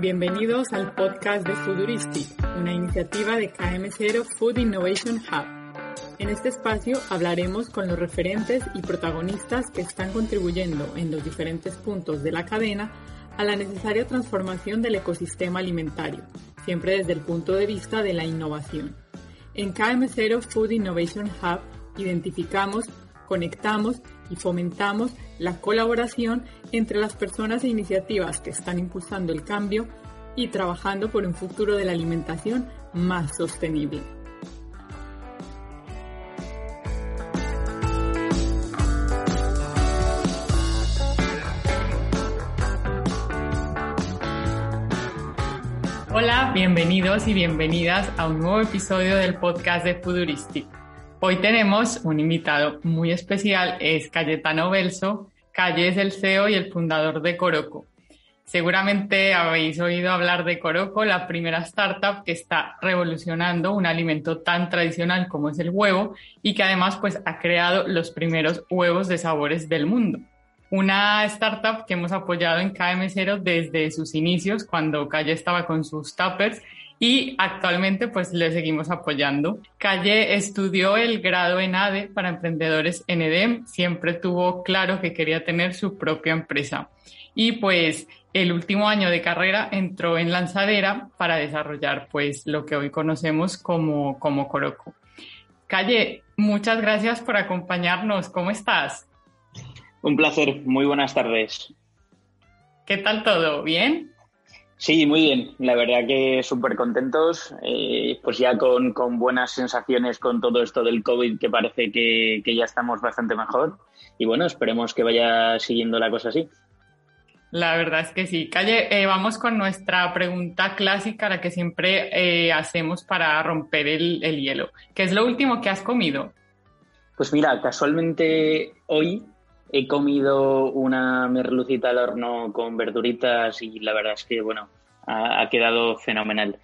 Bienvenidos al podcast de Fooduristic, una iniciativa de KM0 Food Innovation Hub. En este espacio hablaremos con los referentes y protagonistas que están contribuyendo en los diferentes puntos de la cadena a la necesaria transformación del ecosistema alimentario, siempre desde el punto de vista de la innovación. En KM0 Food Innovation Hub identificamos, conectamos y fomentamos la colaboración entre las personas e iniciativas que están impulsando el cambio y trabajando por un futuro de la alimentación más sostenible. Hola, bienvenidos y bienvenidas a un nuevo episodio del podcast de Futuristic. Hoy tenemos un invitado muy especial, es Cayetano Belso. Calle es el CEO y el fundador de Coroco. Seguramente habéis oído hablar de Coroco, la primera startup que está revolucionando un alimento tan tradicional como es el huevo y que además pues ha creado los primeros huevos de sabores del mundo. Una startup que hemos apoyado en KM0 desde sus inicios, cuando Calle estaba con sus tuppers y actualmente pues le seguimos apoyando. Calle estudió el grado en ADE para emprendedores en EDEM, siempre tuvo claro que quería tener su propia empresa y pues el último año de carrera entró en Lanzadera para desarrollar pues lo que hoy conocemos como, como Coroco. Calle, muchas gracias por acompañarnos. ¿Cómo estás? Un placer. Muy buenas tardes. ¿Qué tal todo? ¿Bien? Sí, muy bien. La verdad que súper contentos. Eh, pues ya con, buenas sensaciones con todo esto del COVID, que parece que, ya estamos bastante mejor. Y bueno, esperemos que vaya siguiendo la cosa así. La verdad es que sí. Calle, eh, vamos con nuestra pregunta clásica, la que siempre eh, hacemos para romper el, el hielo. ¿Qué es lo último que has comido? Pues mira, casualmente hoy he comido una merlucita al horno con verduritas y la verdad es que, bueno, ha, quedado fenomenal.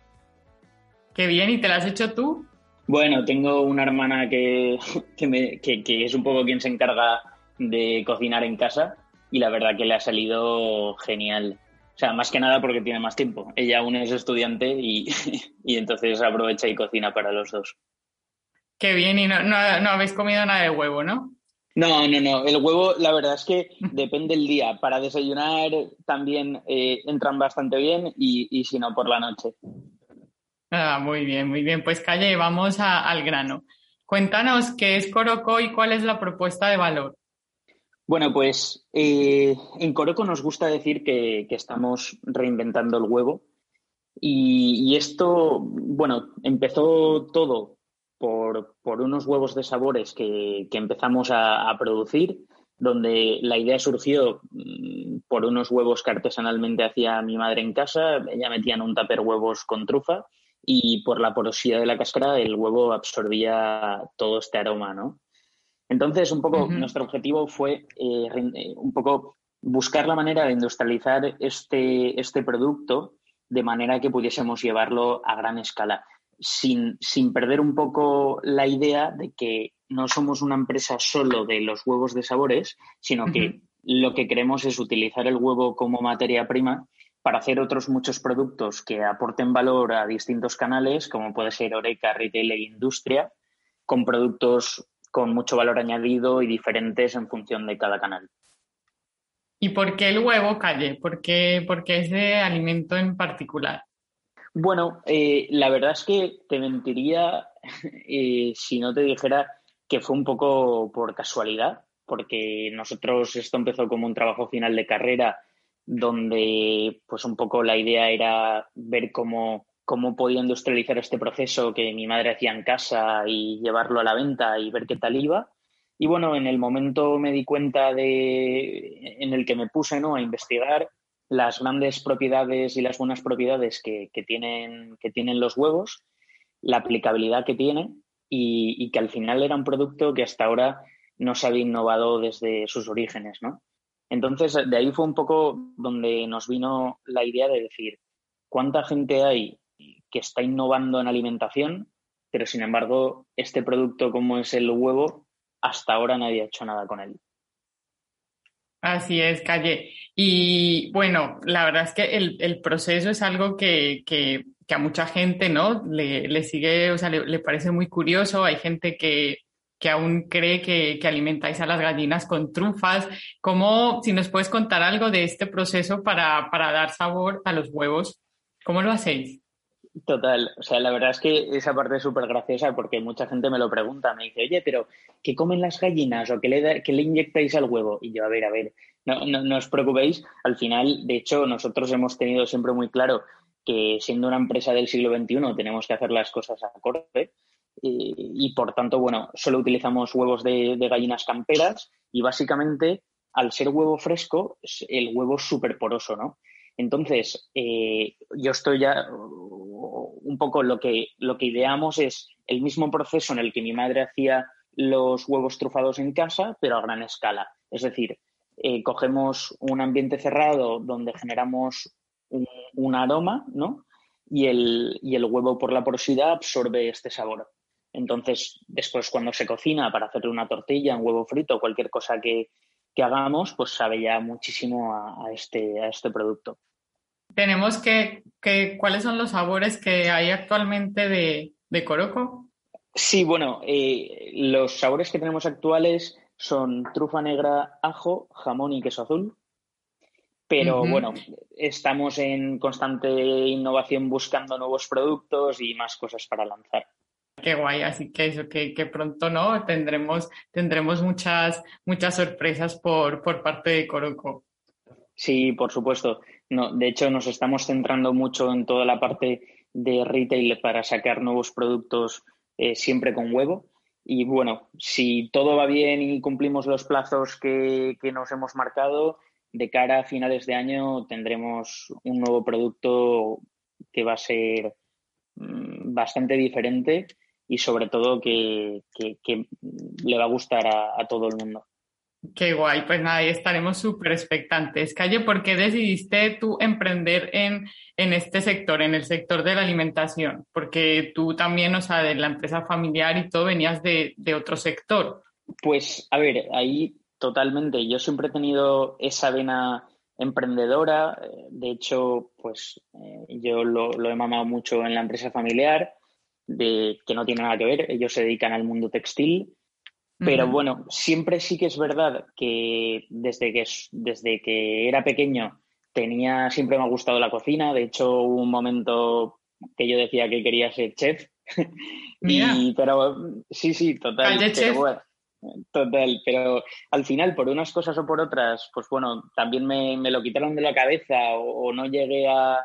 Qué bien, ¿y te la has hecho tú? Bueno, tengo una hermana que, que, es un poco quien se encarga de cocinar en casa y la verdad que le ha salido genial. O sea, más que nada porque tiene más tiempo. Ella aún es estudiante y, y entonces aprovecha y cocina para los dos. Qué bien, y no, no habéis comido nada de huevo, ¿no? No, no, no. El huevo, la verdad es que depende el día. Para desayunar también eh, entran bastante bien y, si no, por la noche. Ah, muy bien, muy bien. Pues Calle, vamos al grano. Cuéntanos qué es Coroco y cuál es la propuesta de valor. Bueno, pues eh, en Coroco nos gusta decir que, estamos reinventando el huevo. Y, y, esto, bueno, empezó todo por, unos huevos de sabores que, empezamos a, producir, donde la idea surgió mm, por unos huevos que artesanalmente hacía mi madre en casa. Ella metía en un tupper huevos con trufa y por la porosidad de la cáscara el huevo absorbía todo este aroma, ¿no? Entonces, un poco nuestro objetivo fue eh, eh, un poco buscar la manera de industrializar este, este producto de manera que pudiésemos llevarlo a gran escala sin, sin perder un poco la idea de que no somos una empresa solo de los huevos de sabores, sino que lo que queremos es utilizar el huevo como materia prima para hacer otros muchos productos que aporten valor a distintos canales, como puede ser Oreca, Retail e Industria, con productos con mucho valor añadido y diferentes en función de cada canal. ¿Y por qué el huevo, Calle? ¿Por qué, por qué ese alimento en particular? Bueno, eh, la verdad es que te mentiría eh, si no te dijera que fue un poco por casualidad, porque nosotros esto empezó como un trabajo final de carrera donde pues un poco la idea era ver cómo, cómo podía industrializar este proceso que mi madre hacía en casa y llevarlo a la venta y ver qué tal iba. Y bueno, en el momento me di cuenta de, en el que me puse ¿no? a investigar las grandes propiedades y las buenas propiedades que, tienen, que tienen los huevos, la aplicabilidad que tiene y, que al final era un producto que hasta ahora no se había innovado desde sus orígenes, ¿no? Entonces, de ahí fue un poco donde nos vino la idea de decir, ¿cuánta gente hay que está innovando en alimentación, pero sin embargo, este producto como es el huevo, hasta ahora nadie ha hecho nada con él? Así es, Calle. Y bueno, la verdad es que el, proceso es algo que, a mucha gente, ¿no? Le, sigue, o sea, le, parece muy curioso. Hay gente que, aún cree que, alimentáis a las gallinas con trufas. ¿Cómo, si nos puedes contar algo de este proceso para, para dar sabor a los huevos? ¿Cómo lo hacéis? Total, o sea, la verdad es que esa parte es súper graciosa porque mucha gente me lo pregunta, me dice, oye, pero ¿qué comen las gallinas o qué le, qué le inyectáis al huevo? Y yo, a ver, a ver, no, no, os preocupéis, al final, de hecho, nosotros hemos tenido siempre muy claro que siendo una empresa del siglo XXI tenemos que hacer las cosas a corte y, por tanto, bueno, solo utilizamos huevos de, de gallinas camperas y básicamente, al ser huevo fresco, el huevo es súper poroso, ¿no? Entonces, eh, yo estoy ya un poco lo que, lo que ideamos es el mismo proceso en el que mi madre hacía los huevos trufados en casa, pero a gran escala. Es decir, eh, cogemos un ambiente cerrado donde generamos un, aroma, ¿no? Y el, y el, huevo por la porosidad absorbe este sabor. Entonces, después cuando se cocina para hacerle una tortilla, un huevo frito, cualquier cosa que, que hagamos, pues sabe ya muchísimo a, este, a este producto. Tenemos que, que, ¿cuáles son los sabores que hay actualmente de, de Coroco? Sí, bueno, eh, los sabores que tenemos actuales son trufa negra, ajo, jamón y queso azul. Pero bueno, estamos en constante innovación buscando nuevos productos y más cosas para lanzar. Qué guay, así que eso, que, pronto no tendremos, tendremos muchas, muchas sorpresas por, por parte de Coroco. Sí, por supuesto. No, de hecho, nos estamos centrando mucho en toda la parte de retail para sacar nuevos productos eh, siempre con huevo. Y bueno, si todo va bien y cumplimos los plazos que, que nos hemos marcado, de cara a finales de año tendremos un nuevo producto que va a ser mm, bastante diferente y sobre todo que, le va a gustar a, todo el mundo. Qué guay, pues nada, estaremos súper expectantes. Calle, ¿por qué decidiste tú emprender en, en, este sector, en el sector de la alimentación? Porque tú también, o sea, de la empresa familiar y todo, venías de, otro sector. Pues, a ver, ahí totalmente. Yo siempre he tenido esa vena emprendedora. De hecho, pues eh, yo lo, lo he mamado mucho en la empresa familiar de que no tiene nada que ver, ellos se dedican al mundo textil. Pero bueno, siempre sí que es verdad que desde que, desde que era pequeño tenía, siempre me ha gustado la cocina. De hecho, hubo un momento que yo decía que quería ser chef. y, pero sí, sí, total. Pero total, pero al final, por unas cosas o por otras, pues bueno, también me, me lo quitaron de la cabeza o, no llegué a,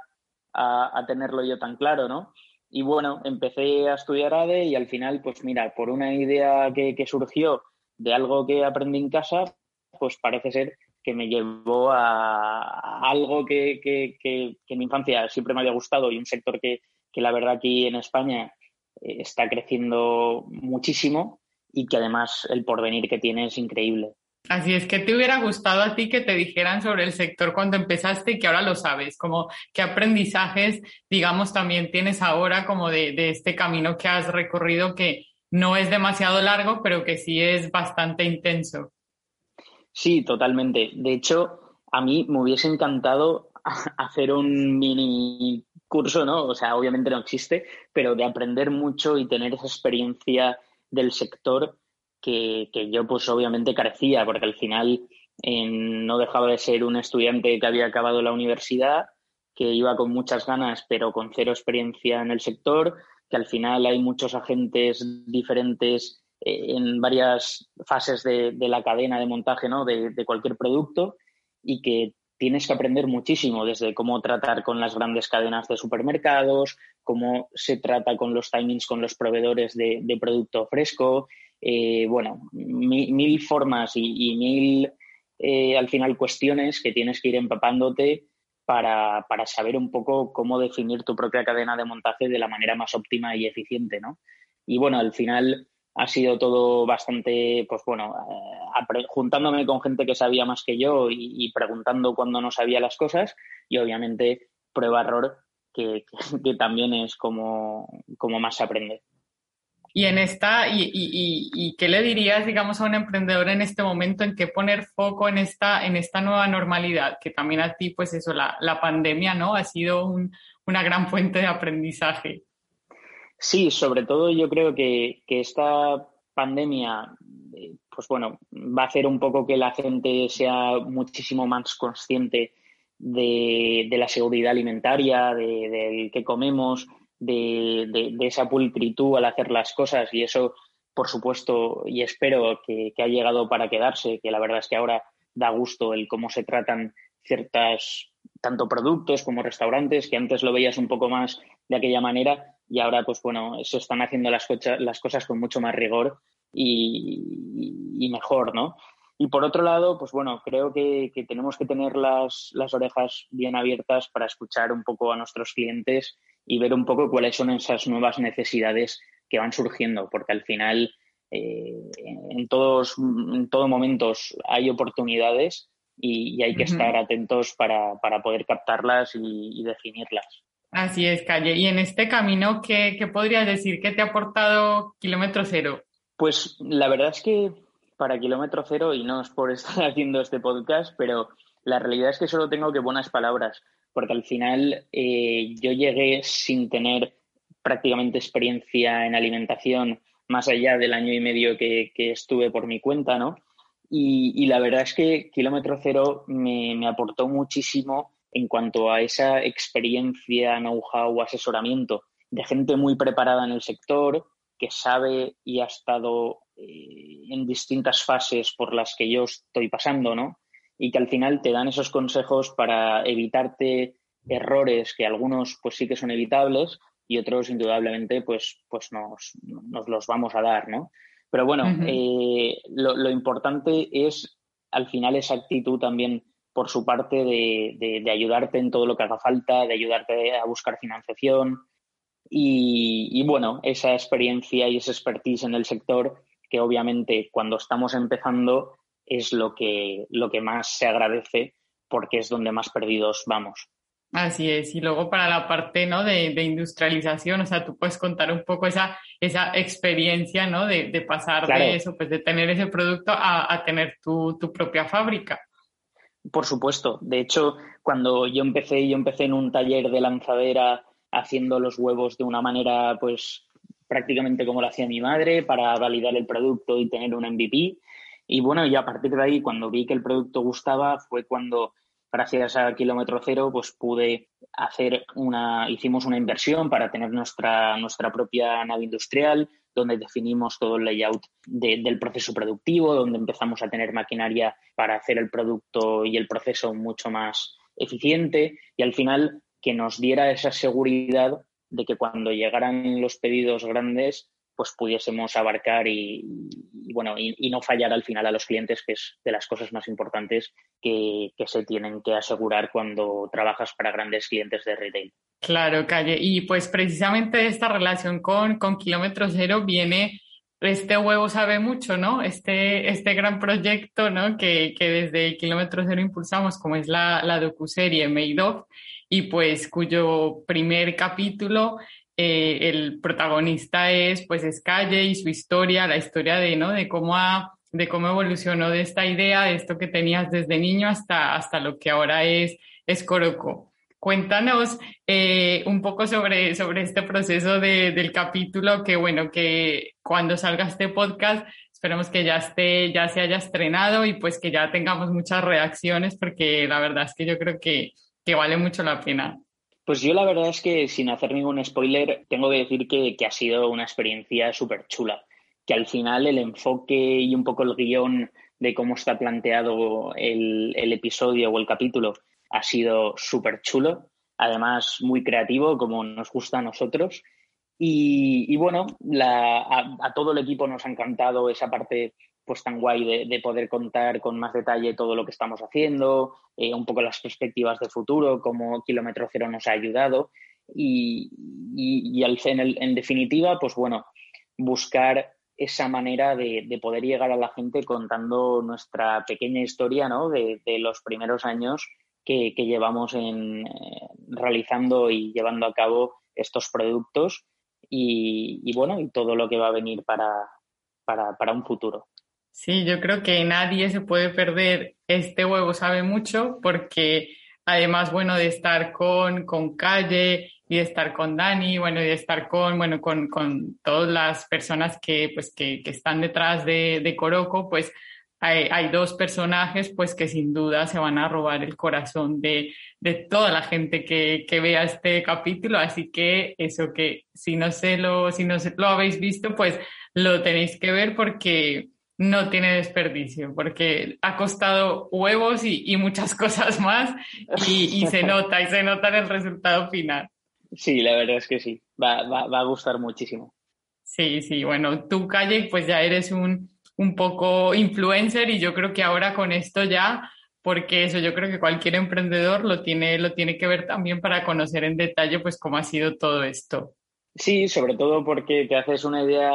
a, a, tenerlo yo tan claro, ¿no? Y bueno, empecé a estudiar ADE y al final, pues mira, por una idea que, surgió de algo que aprendí en casa, pues parece ser que me llevó a, algo que, en mi infancia siempre me había gustado y un sector que, que la verdad aquí en España eh, está creciendo muchísimo y que además el porvenir que tiene es increíble. Así es, que te hubiera gustado a ti que te dijeran sobre el sector cuando empezaste y que ahora lo sabes? Como qué aprendizajes, digamos, también tienes ahora como de, este camino que has recorrido que no es demasiado largo, pero que sí es bastante intenso. Sí, totalmente. De hecho, a mí me hubiese encantado hacer un mini curso, ¿no? O sea, obviamente no existe, pero de aprender mucho y tener esa experiencia del sector que, yo pues obviamente carecía, porque al final no dejaba de ser un estudiante que había acabado la universidad, que iba con muchas ganas, pero con cero experiencia en el sector, que al final hay muchos agentes diferentes eh, en varias fases de, la cadena de montaje ¿no? de, de, cualquier producto y que tienes que aprender muchísimo, desde cómo tratar con las grandes cadenas de supermercados, cómo se trata con los timings con los proveedores de, producto fresco, eh, bueno, mil, formas y, mil, eh, al final, cuestiones que tienes que ir empapándote para, para, saber un poco cómo definir tu propia cadena de montaje de la manera más óptima y eficiente, ¿no? Y bueno, al final ha sido todo bastante, pues bueno, eh, juntándome con gente que sabía más que yo y, preguntando cuando no sabía las cosas y obviamente prueba-error, que, que, también es como, como más se aprende. Y en esta, y, y, y, qué le dirías, digamos, a un emprendedor en este momento en qué poner foco en esta, en esta nueva normalidad? Que también a ti, pues eso, la, la pandemia, ¿no? Ha sido un, una gran fuente de aprendizaje. Sí, sobre todo yo creo que, que esta pandemia, eh, pues bueno, va a hacer un poco que la gente sea muchísimo más consciente de, de la seguridad alimentaria, del de, que comemos, de, esa pulcritud al hacer las cosas y eso, por supuesto, y espero que, ha llegado para quedarse, que la verdad es que ahora da gusto el cómo se tratan ciertas, tanto productos como restaurantes, que antes lo veías un poco más de aquella manera y ahora, pues bueno, se están haciendo las, las cosas con mucho más rigor y, y mejor, ¿no? Y por otro lado, pues bueno, creo que, tenemos que tener las, las, orejas bien abiertas para escuchar un poco a nuestros clientes y ver un poco cuáles son esas nuevas necesidades que van surgiendo, porque al final eh, en, todos, en todo momentos hay oportunidades y, hay que estar atentos para, para, poder captarlas y, definirlas. Así es, Calle. Y en este camino, ¿qué, ¿qué podrías decir? ¿Qué te ha aportado Kilómetro Cero? Pues la verdad es que para kilómetro cero y no es por estar haciendo este podcast, pero la realidad es que solo tengo que buenas palabras, porque al final eh, yo llegué sin tener prácticamente experiencia en alimentación más allá del año y medio que, estuve por mi cuenta, ¿no? Y, la verdad es que kilómetro cero me, me aportó muchísimo en cuanto a esa experiencia, know-how, asesoramiento de gente muy preparada en el sector, que sabe y ha estado eh, en distintas fases por las que yo estoy pasando, ¿no? Y que al final te dan esos consejos para evitarte errores que algunos pues sí que son evitables y otros indudablemente pues, pues nos, los vamos a dar, ¿no? Pero bueno, eh, lo, importante es al final esa actitud también por su parte de, ayudarte en todo lo que haga falta, de ayudarte a buscar financiación y, y, bueno, esa experiencia y esa expertise en el sector que obviamente cuando estamos empezando es lo que, lo que más se agradece porque es donde más perdidos vamos. Así es, y luego para la parte ¿no? de, industrialización, o sea, tú puedes contar un poco esa, esa experiencia ¿no? de, pasar de eso, pues de tener ese producto a, tener tu, tu, propia fábrica. Por supuesto, de hecho, cuando yo empecé, yo empecé en un taller de lanzadera haciendo los huevos de una manera pues prácticamente como lo hacía mi madre para validar el producto y tener un MVP. Y bueno, y a partir de ahí, cuando vi que el producto gustaba, fue cuando, gracias a Kilómetro Cero, pues pude hacer una, hicimos una inversión para tener nuestra, nuestra propia nave industrial, donde definimos todo el layout del proceso productivo, donde empezamos a tener maquinaria para hacer el producto y el proceso mucho más eficiente. Y al final que nos diera esa seguridad de que cuando llegaran los pedidos grandes, pues pudiésemos abarcar y, bueno, y, no fallar al final a los clientes, que es de las cosas más importantes que, se tienen que asegurar cuando trabajas para grandes clientes de retail. Claro, Calle. Y pues precisamente esta relación con, con Kilómetro Cero viene este huevo sabe mucho, ¿no? Este, este gran proyecto, ¿no? Que, que desde Kilómetro Cero impulsamos, como es la, la docuserie Made of, y pues cuyo primer capítulo eh, el protagonista es pues es Calle y su historia, la historia de, ¿no? de cómo de cómo evolucionó de esta idea, de esto que tenías desde niño hasta, hasta lo que ahora es, es Coroco. Cuéntanos eh, un poco sobre, sobre este proceso de, del capítulo, que bueno, que cuando salga este podcast, esperemos que ya esté, ya se haya estrenado y pues que ya tengamos muchas reacciones, porque la verdad es que yo creo que, que vale mucho la pena. Pues yo la verdad es que sin hacer ningún spoiler, tengo que decir que, ha sido una experiencia súper chula, que al final el enfoque y un poco el guion de cómo está planteado el, episodio o el capítulo ha sido súper chulo, además muy creativo como nos gusta a nosotros. Y, bueno, a, todo el equipo nos ha encantado esa parte pues tan guay de, poder contar con más detalle todo lo que estamos haciendo, eh, un poco las perspectivas de futuro, cómo Kilómetro Cero nos ha ayudado. Y, en definitiva, pues bueno, buscar esa manera de, poder llegar a la gente contando nuestra pequeña historia ¿no? de, los primeros años que, llevamos en, eh, realizando y llevando a cabo estos productos y, bueno, y todo lo que va a venir para, para, un futuro. Sí, yo creo que nadie se puede perder este huevo sabe mucho porque además, bueno, de estar con, con Calle y de estar con Dani, bueno, y de estar con, bueno, con, con todas las personas que, pues, que, que están detrás de, de Coroco, pues hay, hay, dos personajes pues que sin duda se van a robar el corazón de, de toda la gente que, que, vea este capítulo. Así que eso que si no se lo, si no se lo habéis visto, pues lo tenéis que ver porque no tiene desperdicio, porque ha costado huevos y, y muchas cosas más y, y, se nota, y se nota en el resultado final. Sí, la verdad es que sí, va, va, va a gustar muchísimo. Sí, sí, bueno, tú, Calle, pues ya eres un un poco influencer y yo creo que ahora con esto ya, porque eso yo creo que cualquier emprendedor lo tiene, lo tiene que ver también para conocer en detalle pues cómo ha sido todo esto. Sí, sobre todo porque te haces una idea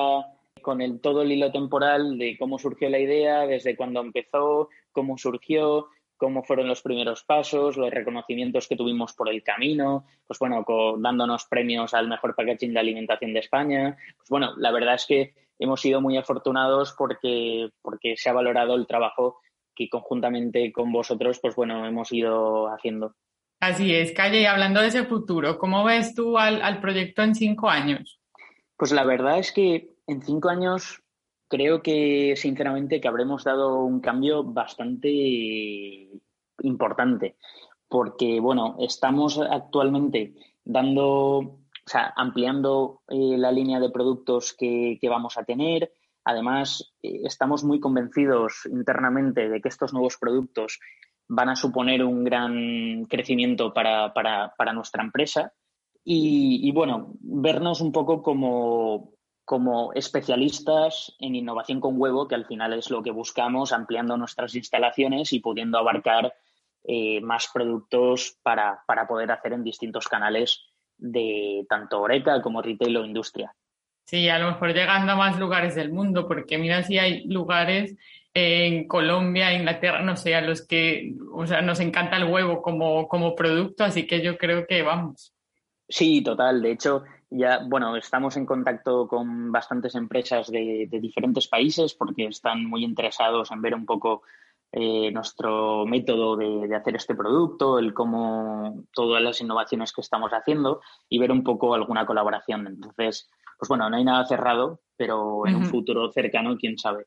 con el, todo el hilo temporal de cómo surgió la idea, desde cuándo empezó, cómo surgió, cómo fueron los primeros pasos, los reconocimientos que tuvimos por el camino, pues bueno, dándonos premios al mejor packaging de alimentación de España. Pues bueno, la verdad es que hemos sido muy afortunados porque, porque se ha valorado el trabajo que conjuntamente con vosotros, pues bueno, hemos ido haciendo. Así es, Calle, y hablando de ese futuro, ¿cómo ves tú al, al proyecto en cinco años? Pues la verdad es que en cinco años creo que, sinceramente, que habremos dado un cambio bastante importante, porque, bueno, estamos actualmente dando o sea, ampliando eh, la línea de productos que, vamos a tener. Además, eh, estamos muy convencidos internamente de que estos nuevos productos van a suponer un gran crecimiento para, nuestra empresa. Y, bueno, vernos un poco como, como especialistas en innovación con huevo, que al final es lo que buscamos, ampliando nuestras instalaciones y pudiendo abarcar eh, más productos para, para poder hacer en distintos canales de tanto Oreca como retail o industria. Sí, a lo mejor llegando a más lugares del mundo, porque mira si hay lugares en Colombia, Inglaterra, no sé, a los que, o sea, nos encanta el huevo como, como producto, así que yo creo que vamos. Sí, total. De hecho, ya, bueno, estamos en contacto con bastantes empresas de, de diferentes países porque están muy interesados en ver un poco eh, nuestro método de, hacer este producto, el cómo todas las innovaciones que estamos haciendo y ver un poco alguna colaboración. Entonces, pues bueno, no hay nada cerrado, pero en un futuro cercano, quién sabe.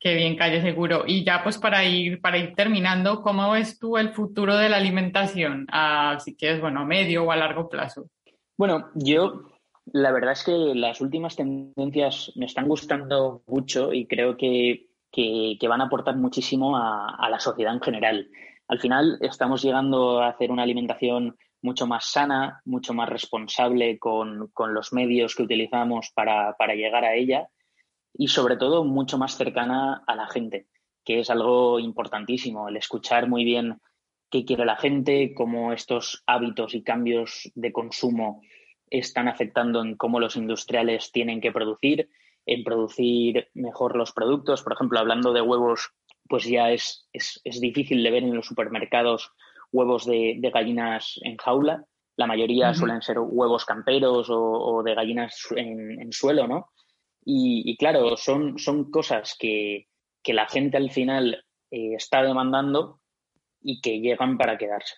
Qué bien, Calle Seguro. Y ya pues para ir, para ir terminando, ¿cómo ves tú el futuro de la alimentación? A, si quieres, bueno, a medio o a largo plazo. Bueno, yo la verdad es que las últimas tendencias me están gustando mucho y creo que que, van a aportar muchísimo a, la sociedad en general. Al final estamos llegando a hacer una alimentación mucho más sana, mucho más responsable con, los medios que utilizamos para, llegar a ella y sobre todo mucho más cercana a la gente, que es algo importantísimo, el escuchar muy bien qué quiere la gente, cómo estos hábitos y cambios de consumo están afectando en cómo los industriales tienen que producir en producir mejor los productos. Por ejemplo, hablando de huevos, pues ya es, es, difícil de ver en los supermercados huevos de, gallinas en jaula. La mayoría suelen ser huevos camperos o, de gallinas en, suelo, ¿no? Y, claro, son, son cosas que, la gente al final eh, está demandando y que llegan para quedarse.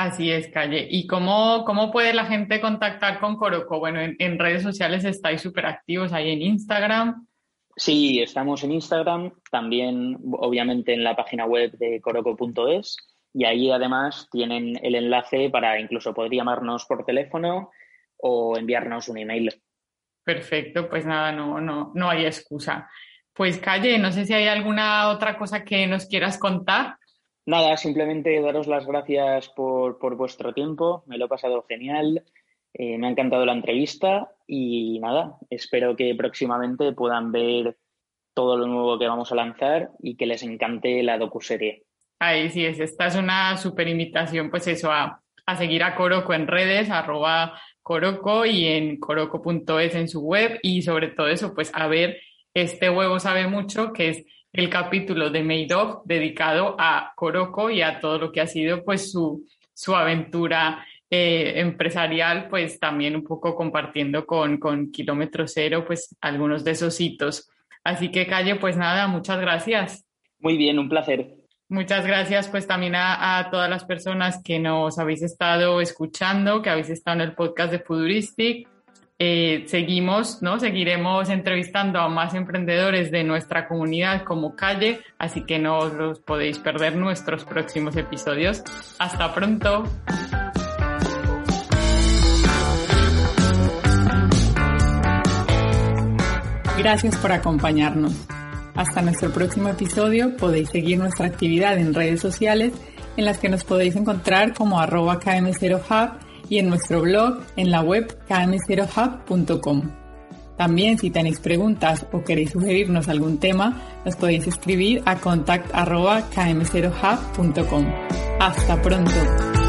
Así es, Calle. ¿Y cómo, cómo puede la gente contactar con Coroco? Bueno, en, redes sociales estáis súper activos ahí en Instagram. Sí, estamos en Instagram, también obviamente en la página web de coroco.es y ahí además tienen el enlace para incluso poder llamarnos por teléfono o enviarnos un email. Perfecto, pues nada, no, no, no hay excusa. Pues Calle, no sé si hay alguna otra cosa que nos quieras contar. Nada, simplemente daros las gracias por, vuestro tiempo, me lo he pasado genial Eh, me ha encantado la entrevista y nada, espero que próximamente puedan ver todo lo nuevo que vamos a lanzar y que les encante la docuserie. Ahí sí es, esta es una super invitación, pues eso, a, a seguir a Coroco en redes, arroba Coroco y en coroco.es en su web y sobre todo eso, pues a ver este huevo sabe mucho, que es el capítulo de Made of dedicado a Coroco y a todo lo que ha sido pues su, su aventura eh, empresarial, pues también un poco compartiendo con, con Kilómetro Cero, pues algunos de esos hitos. Así que Calle, pues nada, muchas gracias. Muy bien, un placer. Muchas gracias pues también a, todas las personas que nos habéis estado escuchando, que habéis estado en el podcast de Futuristic. Eh, seguimos, ¿no? Seguiremos entrevistando a más emprendedores de nuestra comunidad como Calle, así que no os podéis perder nuestros próximos episodios. Hasta pronto. Gracias por acompañarnos. Hasta nuestro próximo episodio podéis seguir nuestra actividad en redes sociales en las que nos podéis encontrar como arroba km0hub y en nuestro blog en la web km0hub.com. También si tenéis preguntas o queréis sugerirnos algún tema, nos podéis escribir a contact km0hub.com. Hasta pronto.